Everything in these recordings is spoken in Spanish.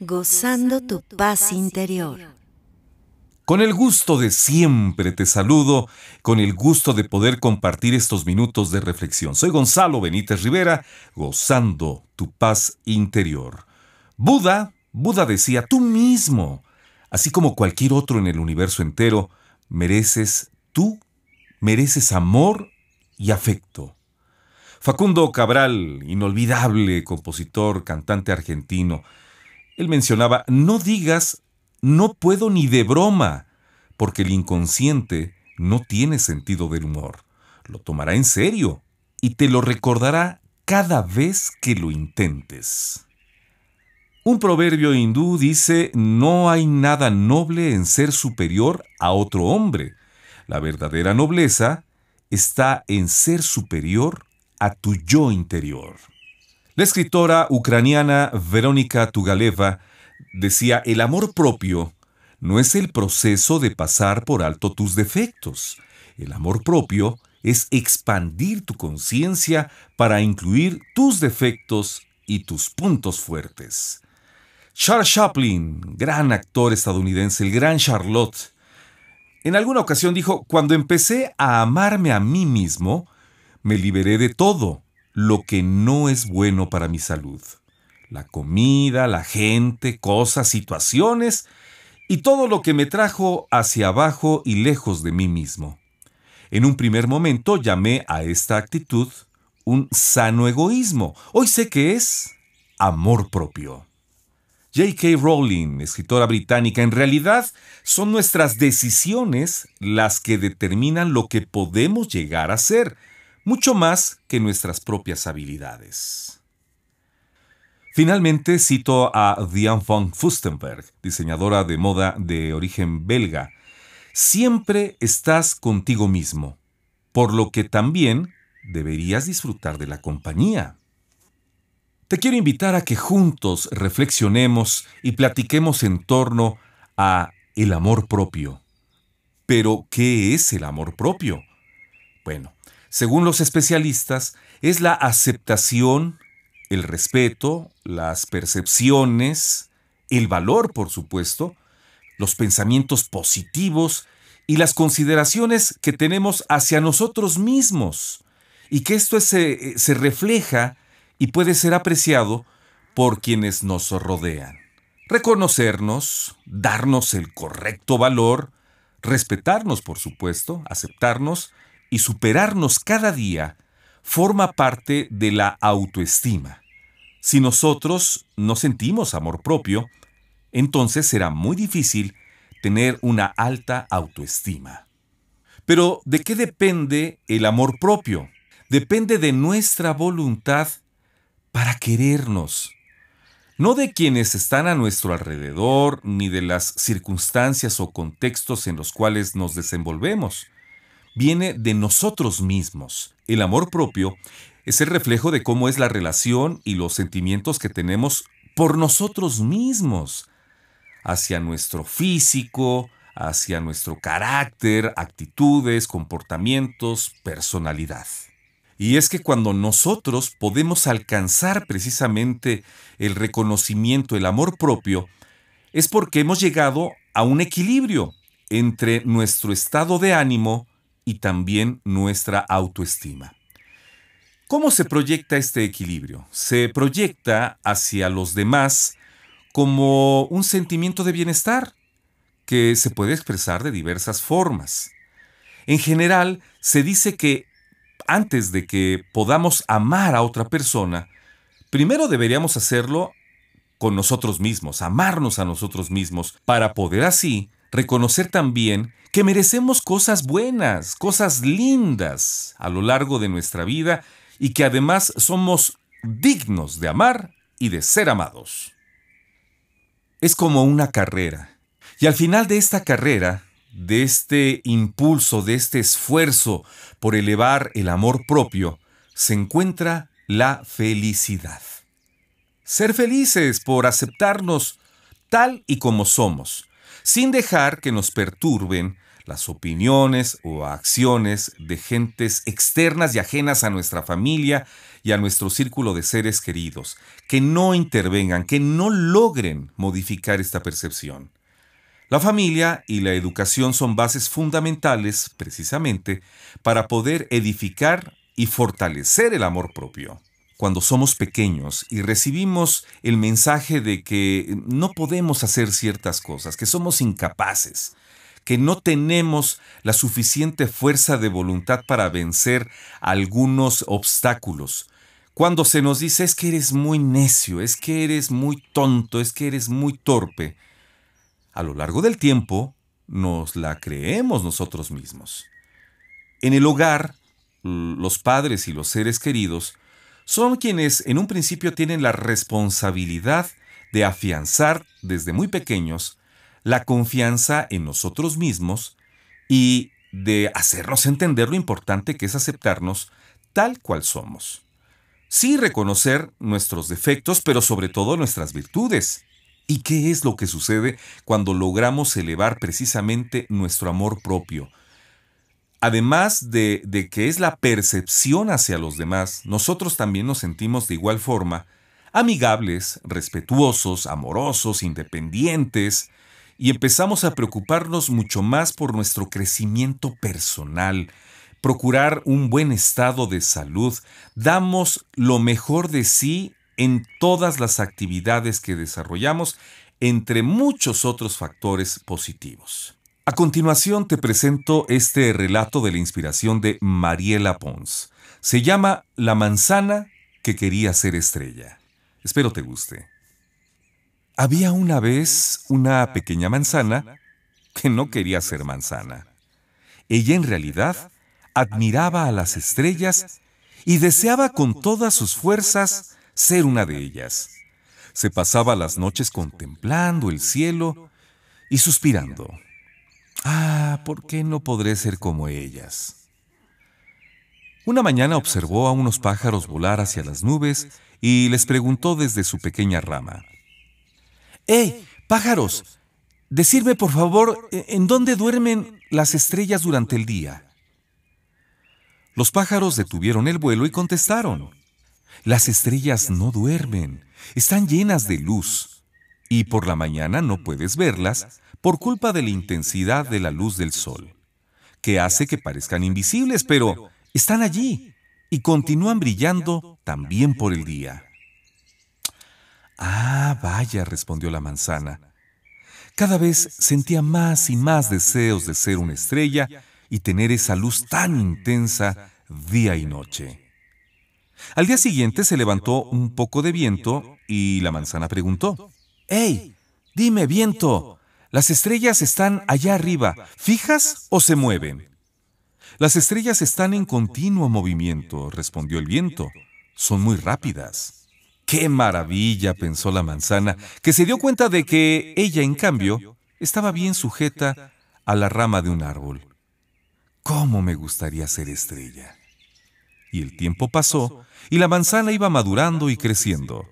gozando tu paz interior. Con el gusto de siempre te saludo, con el gusto de poder compartir estos minutos de reflexión. Soy Gonzalo Benítez Rivera, gozando tu paz interior. Buda, Buda decía, tú mismo, así como cualquier otro en el universo entero, mereces, tú mereces amor y afecto. Facundo Cabral, inolvidable compositor, cantante argentino, él mencionaba, no digas, no puedo ni de broma, porque el inconsciente no tiene sentido del humor. Lo tomará en serio y te lo recordará cada vez que lo intentes. Un proverbio hindú dice, no hay nada noble en ser superior a otro hombre. La verdadera nobleza está en ser superior a tu yo interior. La escritora ucraniana Verónica Tugaleva decía, el amor propio no es el proceso de pasar por alto tus defectos. El amor propio es expandir tu conciencia para incluir tus defectos y tus puntos fuertes. Charles Chaplin, gran actor estadounidense, el gran Charlotte, en alguna ocasión dijo, cuando empecé a amarme a mí mismo, me liberé de todo, lo que no es bueno para mi salud. La comida, la gente, cosas, situaciones y todo lo que me trajo hacia abajo y lejos de mí mismo. En un primer momento llamé a esta actitud un sano egoísmo. Hoy sé que es amor propio. J.K. Rowling, escritora británica, en realidad son nuestras decisiones las que determinan lo que podemos llegar a ser mucho más que nuestras propias habilidades. Finalmente cito a Diane von Fustenberg, diseñadora de moda de origen belga. Siempre estás contigo mismo, por lo que también deberías disfrutar de la compañía. Te quiero invitar a que juntos reflexionemos y platiquemos en torno a el amor propio. Pero, ¿qué es el amor propio? Bueno, según los especialistas, es la aceptación, el respeto, las percepciones, el valor, por supuesto, los pensamientos positivos y las consideraciones que tenemos hacia nosotros mismos, y que esto se, se refleja y puede ser apreciado por quienes nos rodean. Reconocernos, darnos el correcto valor, respetarnos, por supuesto, aceptarnos, y superarnos cada día forma parte de la autoestima. Si nosotros no sentimos amor propio, entonces será muy difícil tener una alta autoestima. Pero ¿de qué depende el amor propio? Depende de nuestra voluntad para querernos. No de quienes están a nuestro alrededor, ni de las circunstancias o contextos en los cuales nos desenvolvemos viene de nosotros mismos. El amor propio es el reflejo de cómo es la relación y los sentimientos que tenemos por nosotros mismos, hacia nuestro físico, hacia nuestro carácter, actitudes, comportamientos, personalidad. Y es que cuando nosotros podemos alcanzar precisamente el reconocimiento, el amor propio, es porque hemos llegado a un equilibrio entre nuestro estado de ánimo y también nuestra autoestima. ¿Cómo se proyecta este equilibrio? Se proyecta hacia los demás como un sentimiento de bienestar que se puede expresar de diversas formas. En general, se dice que antes de que podamos amar a otra persona, primero deberíamos hacerlo con nosotros mismos, amarnos a nosotros mismos, para poder así reconocer también que merecemos cosas buenas, cosas lindas a lo largo de nuestra vida y que además somos dignos de amar y de ser amados. Es como una carrera. Y al final de esta carrera, de este impulso, de este esfuerzo por elevar el amor propio, se encuentra la felicidad. Ser felices por aceptarnos tal y como somos, sin dejar que nos perturben las opiniones o acciones de gentes externas y ajenas a nuestra familia y a nuestro círculo de seres queridos, que no intervengan, que no logren modificar esta percepción. La familia y la educación son bases fundamentales, precisamente, para poder edificar y fortalecer el amor propio. Cuando somos pequeños y recibimos el mensaje de que no podemos hacer ciertas cosas, que somos incapaces, que no tenemos la suficiente fuerza de voluntad para vencer algunos obstáculos. Cuando se nos dice es que eres muy necio, es que eres muy tonto, es que eres muy torpe, a lo largo del tiempo nos la creemos nosotros mismos. En el hogar, los padres y los seres queridos son quienes en un principio tienen la responsabilidad de afianzar desde muy pequeños la confianza en nosotros mismos y de hacernos entender lo importante que es aceptarnos tal cual somos. Sí reconocer nuestros defectos, pero sobre todo nuestras virtudes. ¿Y qué es lo que sucede cuando logramos elevar precisamente nuestro amor propio? Además de, de, que es la percepción hacia los demás, nosotros también nos sentimos de igual forma amigables, respetuosos, amorosos, independientes, y empezamos a preocuparnos mucho más por nuestro crecimiento personal, procurar un buen estado de salud, damos lo mejor de sí en todas las actividades que desarrollamos, entre muchos otros factores positivos. A continuación te presento este relato de la inspiración de Mariela Pons. Se llama La manzana que quería ser estrella. Espero te guste. Había una vez una pequeña manzana que no quería ser manzana. Ella en realidad admiraba a las estrellas y deseaba con todas sus fuerzas ser una de ellas. Se pasaba las noches contemplando el cielo y suspirando. Ah, ¿por qué no podré ser como ellas? Una mañana observó a unos pájaros volar hacia las nubes y les preguntó desde su pequeña rama. ¡Eh, pájaros! Decirme, por favor, ¿en dónde duermen las estrellas durante el día? Los pájaros detuvieron el vuelo y contestaron. Las estrellas no duermen, están llenas de luz, y por la mañana no puedes verlas por culpa de la intensidad de la luz del sol, que hace que parezcan invisibles, pero están allí y continúan brillando también por el día. Ah, vaya, respondió la manzana. Cada vez sentía más y más deseos de ser una estrella y tener esa luz tan intensa día y noche. Al día siguiente se levantó un poco de viento y la manzana preguntó, ¡Ey! Dime, viento, las estrellas están allá arriba, ¿fijas o se mueven? Las estrellas están en continuo movimiento, respondió el viento. Son muy rápidas. ¡Qué maravilla! pensó la manzana, que se dio cuenta de que ella, en cambio, estaba bien sujeta a la rama de un árbol. ¿Cómo me gustaría ser estrella? Y el tiempo pasó, y la manzana iba madurando y creciendo,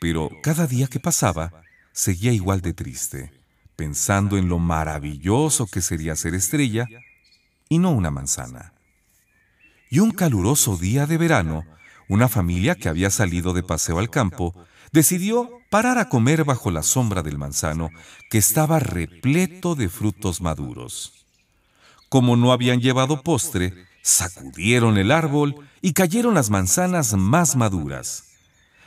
pero cada día que pasaba, seguía igual de triste, pensando en lo maravilloso que sería ser estrella y no una manzana. Y un caluroso día de verano, una familia que había salido de paseo al campo decidió parar a comer bajo la sombra del manzano que estaba repleto de frutos maduros. Como no habían llevado postre, Sacudieron el árbol y cayeron las manzanas más maduras.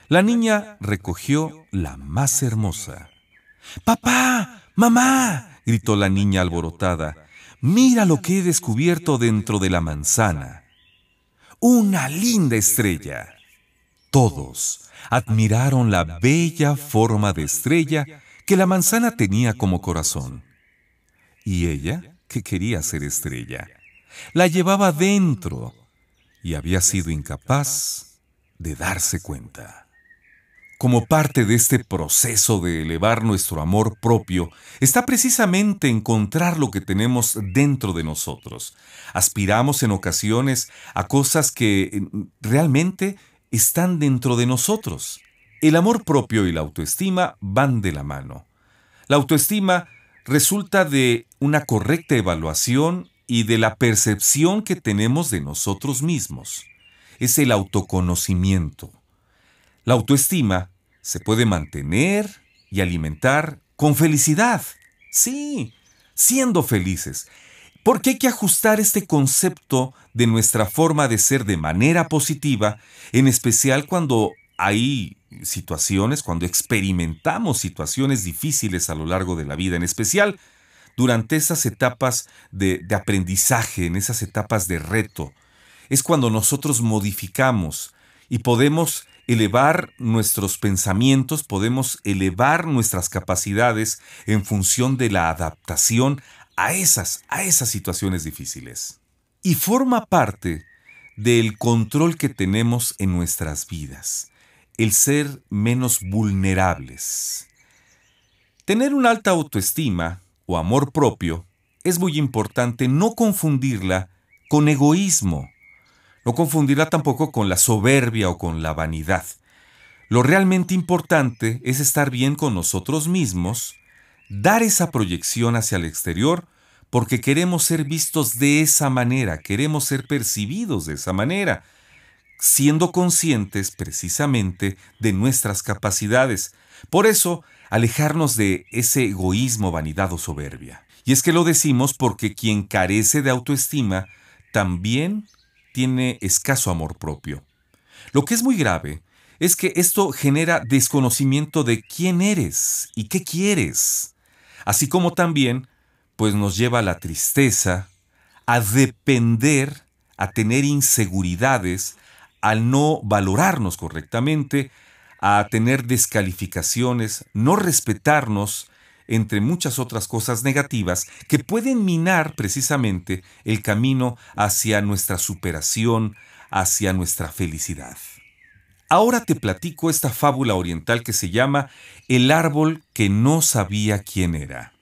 La niña recogió la más hermosa. ¡Papá! ¡Mamá! gritó la niña alborotada. Mira lo que he descubierto dentro de la manzana. Una linda estrella. Todos admiraron la bella forma de estrella que la manzana tenía como corazón. Y ella, que quería ser estrella, la llevaba dentro y había sido incapaz de darse cuenta. Como parte de este proceso de elevar nuestro amor propio, está precisamente encontrar lo que tenemos dentro de nosotros. Aspiramos en ocasiones a cosas que eh, realmente están dentro de nosotros. El amor propio y la autoestima van de la mano. La autoestima resulta de una correcta evaluación y de la percepción que tenemos de nosotros mismos. Es el autoconocimiento. La autoestima se puede mantener y alimentar con felicidad. Sí, siendo felices. Porque hay que ajustar este concepto de nuestra forma de ser de manera positiva, en especial cuando hay situaciones, cuando experimentamos situaciones difíciles a lo largo de la vida, en especial durante esas etapas de, de aprendizaje, en esas etapas de reto. Es cuando nosotros modificamos y podemos elevar nuestros pensamientos, podemos elevar nuestras capacidades en función de la adaptación a esas, a esas situaciones difíciles. Y forma parte del control que tenemos en nuestras vidas, el ser menos vulnerables. Tener una alta autoestima o amor propio es muy importante no confundirla con egoísmo no confundirá tampoco con la soberbia o con la vanidad. Lo realmente importante es estar bien con nosotros mismos, dar esa proyección hacia el exterior, porque queremos ser vistos de esa manera, queremos ser percibidos de esa manera, siendo conscientes precisamente de nuestras capacidades. Por eso, alejarnos de ese egoísmo, vanidad o soberbia. Y es que lo decimos porque quien carece de autoestima también tiene escaso amor propio. Lo que es muy grave es que esto genera desconocimiento de quién eres y qué quieres, así como también pues nos lleva a la tristeza, a depender, a tener inseguridades, al no valorarnos correctamente, a tener descalificaciones, no respetarnos, entre muchas otras cosas negativas que pueden minar precisamente el camino hacia nuestra superación, hacia nuestra felicidad. Ahora te platico esta fábula oriental que se llama El árbol que no sabía quién era.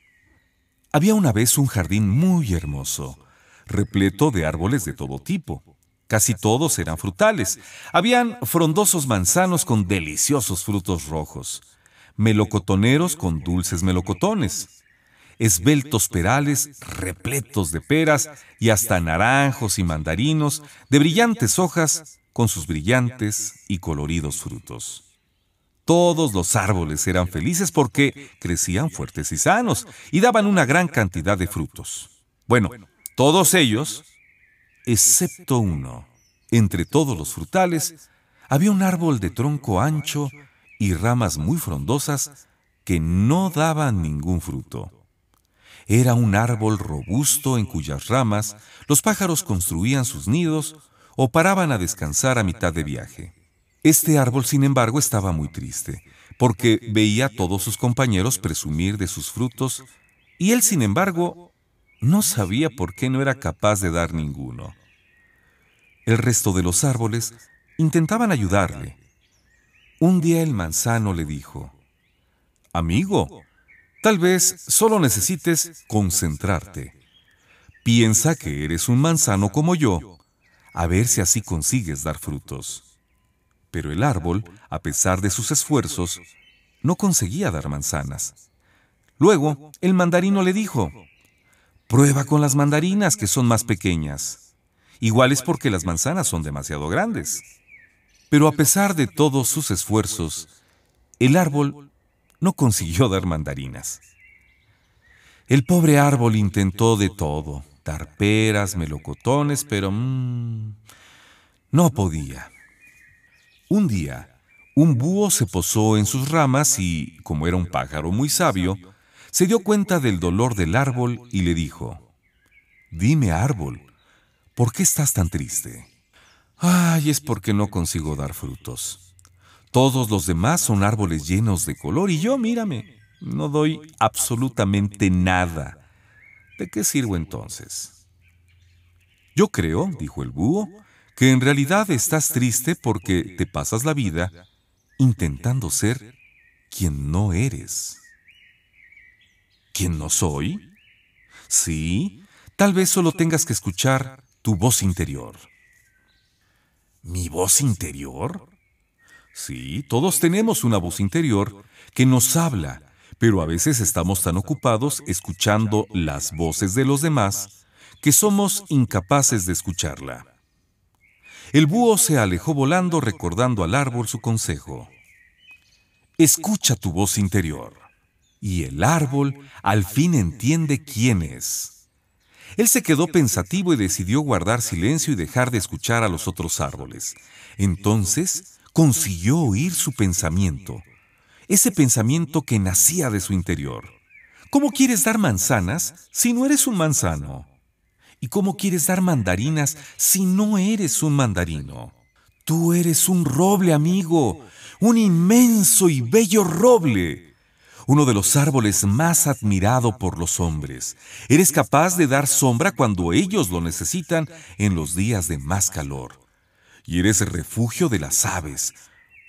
Había una vez un jardín muy hermoso, repleto de árboles de todo tipo. Casi todos eran frutales. Habían frondosos manzanos con deliciosos frutos rojos melocotoneros con dulces melocotones, esbeltos perales repletos de peras y hasta naranjos y mandarinos de brillantes hojas con sus brillantes y coloridos frutos. Todos los árboles eran felices porque crecían fuertes y sanos y daban una gran cantidad de frutos. Bueno, todos ellos, excepto uno. Entre todos los frutales había un árbol de tronco ancho y ramas muy frondosas que no daban ningún fruto. Era un árbol robusto en cuyas ramas los pájaros construían sus nidos o paraban a descansar a mitad de viaje. Este árbol, sin embargo, estaba muy triste, porque veía a todos sus compañeros presumir de sus frutos, y él, sin embargo, no sabía por qué no era capaz de dar ninguno. El resto de los árboles intentaban ayudarle, un día el manzano le dijo, Amigo, tal vez solo necesites concentrarte. Piensa que eres un manzano como yo, a ver si así consigues dar frutos. Pero el árbol, a pesar de sus esfuerzos, no conseguía dar manzanas. Luego, el mandarino le dijo, Prueba con las mandarinas que son más pequeñas. Igual es porque las manzanas son demasiado grandes. Pero a pesar de todos sus esfuerzos, el árbol no consiguió dar mandarinas. El pobre árbol intentó de todo, dar peras, melocotones, pero mmm, no podía. Un día, un búho se posó en sus ramas y, como era un pájaro muy sabio, se dio cuenta del dolor del árbol y le dijo, Dime árbol, ¿por qué estás tan triste? Ay, es porque no consigo dar frutos. Todos los demás son árboles llenos de color y yo, mírame, no doy absolutamente nada. ¿De qué sirvo entonces? Yo creo, dijo el búho, que en realidad estás triste porque te pasas la vida intentando ser quien no eres. ¿Quién no soy? Sí, tal vez solo tengas que escuchar tu voz interior. ¿Mi voz interior? Sí, todos tenemos una voz interior que nos habla, pero a veces estamos tan ocupados escuchando las voces de los demás que somos incapaces de escucharla. El búho se alejó volando recordando al árbol su consejo. Escucha tu voz interior. Y el árbol al fin entiende quién es. Él se quedó pensativo y decidió guardar silencio y dejar de escuchar a los otros árboles. Entonces consiguió oír su pensamiento ese pensamiento que nacía de su interior. ¿Cómo quieres dar manzanas si no eres un manzano? ¿Y cómo quieres dar mandarinas si no eres un mandarino? Tú eres un roble, amigo, un inmenso y bello roble, uno de los árboles más admirado por los hombres. Eres capaz de dar sombra cuando ellos lo necesitan en los días de más calor. Y eres refugio de las aves,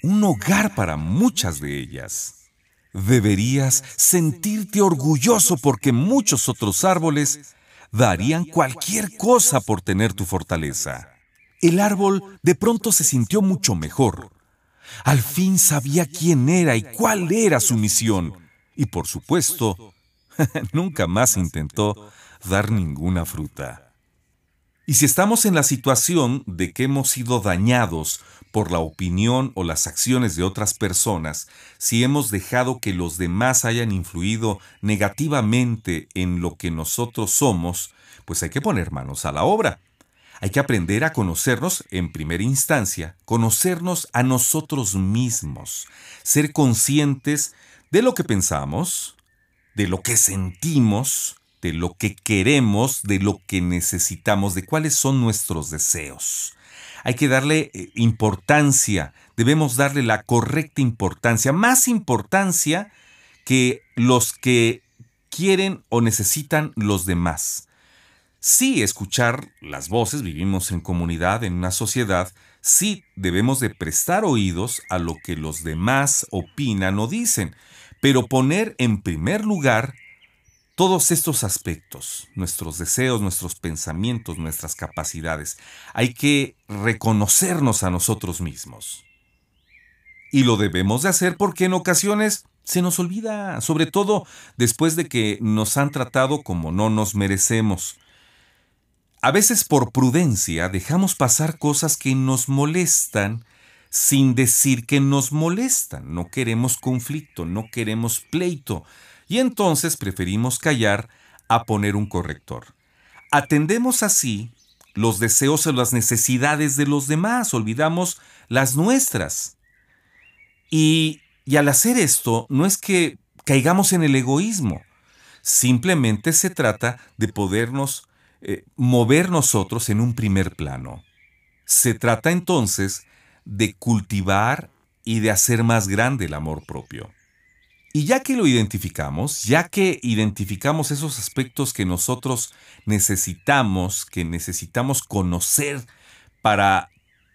un hogar para muchas de ellas. Deberías sentirte orgulloso porque muchos otros árboles darían cualquier cosa por tener tu fortaleza. El árbol de pronto se sintió mucho mejor. Al fin sabía quién era y cuál era su misión. Y por supuesto, nunca más intentó dar ninguna fruta. Y si estamos en la situación de que hemos sido dañados por la opinión o las acciones de otras personas, si hemos dejado que los demás hayan influido negativamente en lo que nosotros somos, pues hay que poner manos a la obra. Hay que aprender a conocernos en primera instancia, conocernos a nosotros mismos, ser conscientes de lo que pensamos, de lo que sentimos, de lo que queremos, de lo que necesitamos, de cuáles son nuestros deseos. Hay que darle eh, importancia, debemos darle la correcta importancia, más importancia que los que quieren o necesitan los demás. Sí, escuchar las voces, vivimos en comunidad, en una sociedad, sí debemos de prestar oídos a lo que los demás opinan o dicen, pero poner en primer lugar todos estos aspectos, nuestros deseos, nuestros pensamientos, nuestras capacidades, hay que reconocernos a nosotros mismos. Y lo debemos de hacer porque en ocasiones se nos olvida, sobre todo después de que nos han tratado como no nos merecemos. A veces por prudencia dejamos pasar cosas que nos molestan sin decir que nos molestan. No queremos conflicto, no queremos pleito y entonces preferimos callar a poner un corrector. Atendemos así los deseos o las necesidades de los demás, olvidamos las nuestras. Y, al hacer esto, no es que caigamos en el egoísmo, simplemente se trata de podernos eh, mover nosotros en un primer plano. Se trata entonces de cultivar y de hacer más grande el amor propio. Y ya que lo identificamos, ya que identificamos esos aspectos que nosotros necesitamos, que necesitamos conocer para,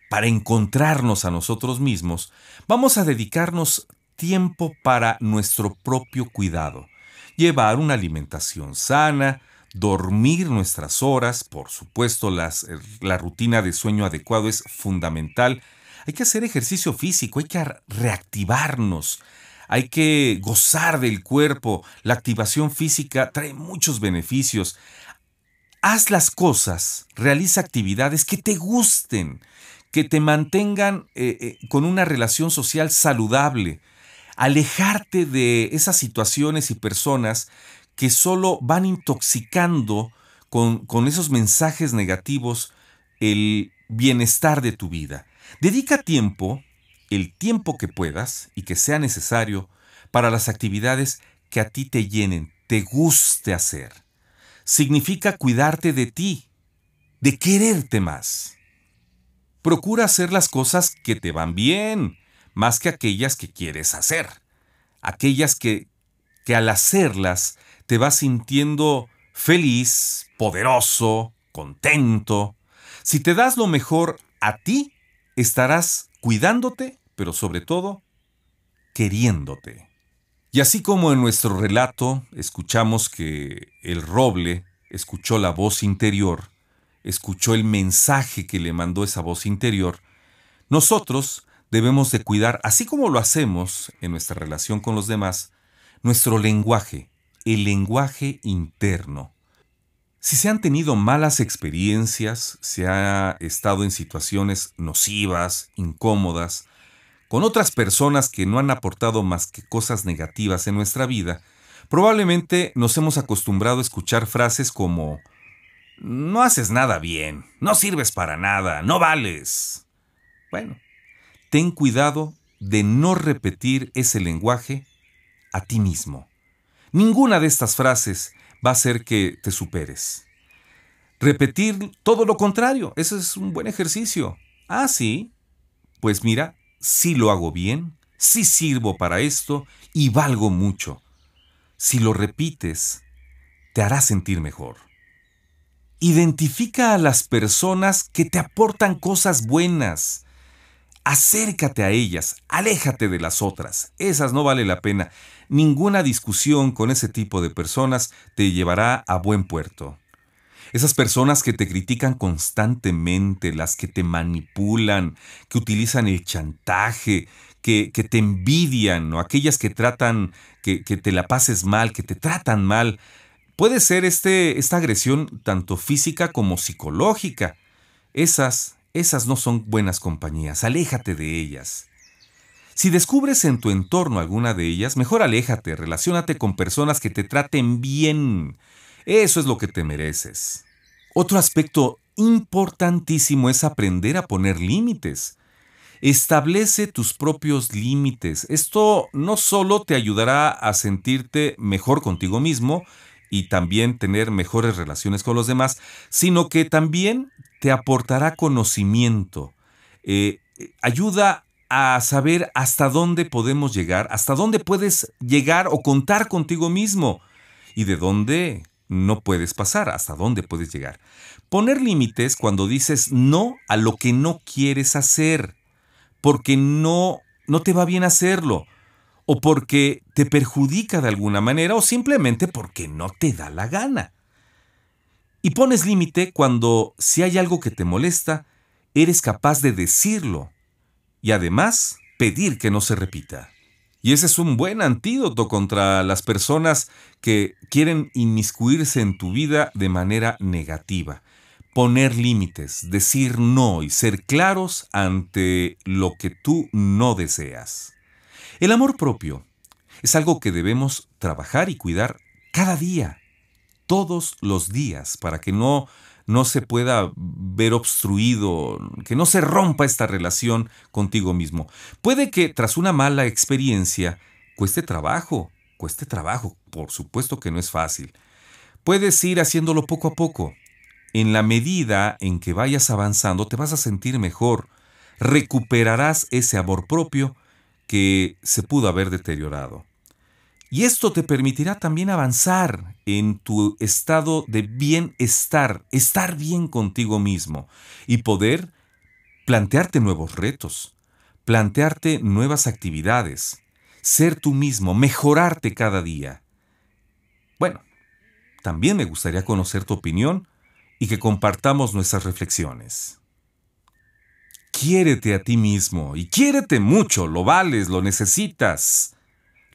para encontrarnos a nosotros mismos, vamos a dedicarnos tiempo para nuestro propio cuidado. Llevar una alimentación sana, dormir nuestras horas, por supuesto las, la rutina de sueño adecuado es fundamental. Hay que hacer ejercicio físico, hay que reactivarnos, hay que gozar del cuerpo. La activación física trae muchos beneficios. Haz las cosas, realiza actividades que te gusten, que te mantengan eh, eh, con una relación social saludable. Alejarte de esas situaciones y personas que solo van intoxicando con, con esos mensajes negativos el bienestar de tu vida. Dedica tiempo el tiempo que puedas y que sea necesario para las actividades que a ti te llenen, te guste hacer. Significa cuidarte de ti, de quererte más. Procura hacer las cosas que te van bien, más que aquellas que quieres hacer. Aquellas que, que al hacerlas te vas sintiendo feliz, poderoso, contento. Si te das lo mejor a ti, estarás cuidándote, pero sobre todo, queriéndote. Y así como en nuestro relato escuchamos que el roble escuchó la voz interior, escuchó el mensaje que le mandó esa voz interior, nosotros debemos de cuidar, así como lo hacemos en nuestra relación con los demás, nuestro lenguaje, el lenguaje interno. Si se han tenido malas experiencias, se ha estado en situaciones nocivas, incómodas, con otras personas que no han aportado más que cosas negativas en nuestra vida, probablemente nos hemos acostumbrado a escuchar frases como no haces nada bien, no sirves para nada, no vales. Bueno, ten cuidado de no repetir ese lenguaje a ti mismo. Ninguna de estas frases va a hacer que te superes. Repetir todo lo contrario, ese es un buen ejercicio. Ah, sí. Pues mira, sí lo hago bien, sí sirvo para esto y valgo mucho. Si lo repites, te hará sentir mejor. Identifica a las personas que te aportan cosas buenas. Acércate a ellas, aléjate de las otras. Esas no vale la pena. Ninguna discusión con ese tipo de personas te llevará a buen puerto. Esas personas que te critican constantemente, las que te manipulan, que utilizan el chantaje, que, te envidian, o aquellas que tratan que, te la pases mal, que te tratan mal, Puede ser este, esta agresión tanto física como psicológica. Esas, esas no son buenas compañías, aléjate de ellas. Si descubres en tu entorno alguna de ellas, mejor aléjate, relaciónate con personas que te traten bien. Eso es lo que te mereces. Otro aspecto importantísimo es aprender a poner límites. Establece tus propios límites. Esto no solo te ayudará a sentirte mejor contigo mismo, y también tener mejores relaciones con los demás, sino que también te aportará conocimiento, eh, ayuda a saber hasta dónde podemos llegar, hasta dónde puedes llegar o contar contigo mismo y de dónde no puedes pasar, hasta dónde puedes llegar. Poner límites cuando dices no a lo que no quieres hacer, porque no, no te va bien hacerlo o porque te perjudica de alguna manera o simplemente porque no te da la gana. Y pones límite cuando si hay algo que te molesta, eres capaz de decirlo y además pedir que no se repita. Y ese es un buen antídoto contra las personas que quieren inmiscuirse en tu vida de manera negativa. Poner límites, decir no y ser claros ante lo que tú no deseas. El amor propio es algo que debemos trabajar y cuidar cada día, todos los días, para que no, no se pueda ver obstruido, que no se rompa esta relación contigo mismo. Puede que tras una mala experiencia cueste trabajo, cueste trabajo, por supuesto que no es fácil. Puedes ir haciéndolo poco a poco. En la medida en que vayas avanzando te vas a sentir mejor, recuperarás ese amor propio que se pudo haber deteriorado. Y esto te permitirá también avanzar en tu estado de bienestar, estar bien contigo mismo y poder plantearte nuevos retos, plantearte nuevas actividades, ser tú mismo, mejorarte cada día. Bueno, también me gustaría conocer tu opinión y que compartamos nuestras reflexiones. Quiérete a ti mismo y quiérete mucho, lo vales, lo necesitas,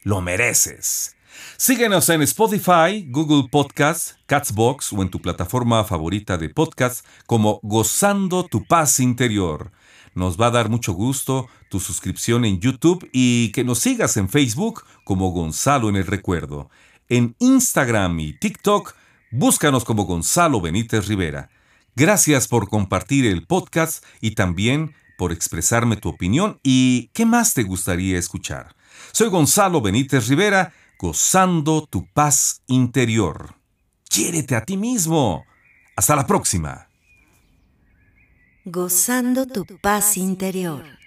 lo mereces. Síguenos en Spotify, Google Podcasts, Catsbox o en tu plataforma favorita de podcast como Gozando tu paz interior. Nos va a dar mucho gusto tu suscripción en YouTube y que nos sigas en Facebook como Gonzalo en el Recuerdo. En Instagram y TikTok, búscanos como Gonzalo Benítez Rivera. Gracias por compartir el podcast y también por expresarme tu opinión y qué más te gustaría escuchar. Soy Gonzalo Benítez Rivera, gozando tu paz interior. Quiérete a ti mismo. Hasta la próxima. Gozando tu paz interior.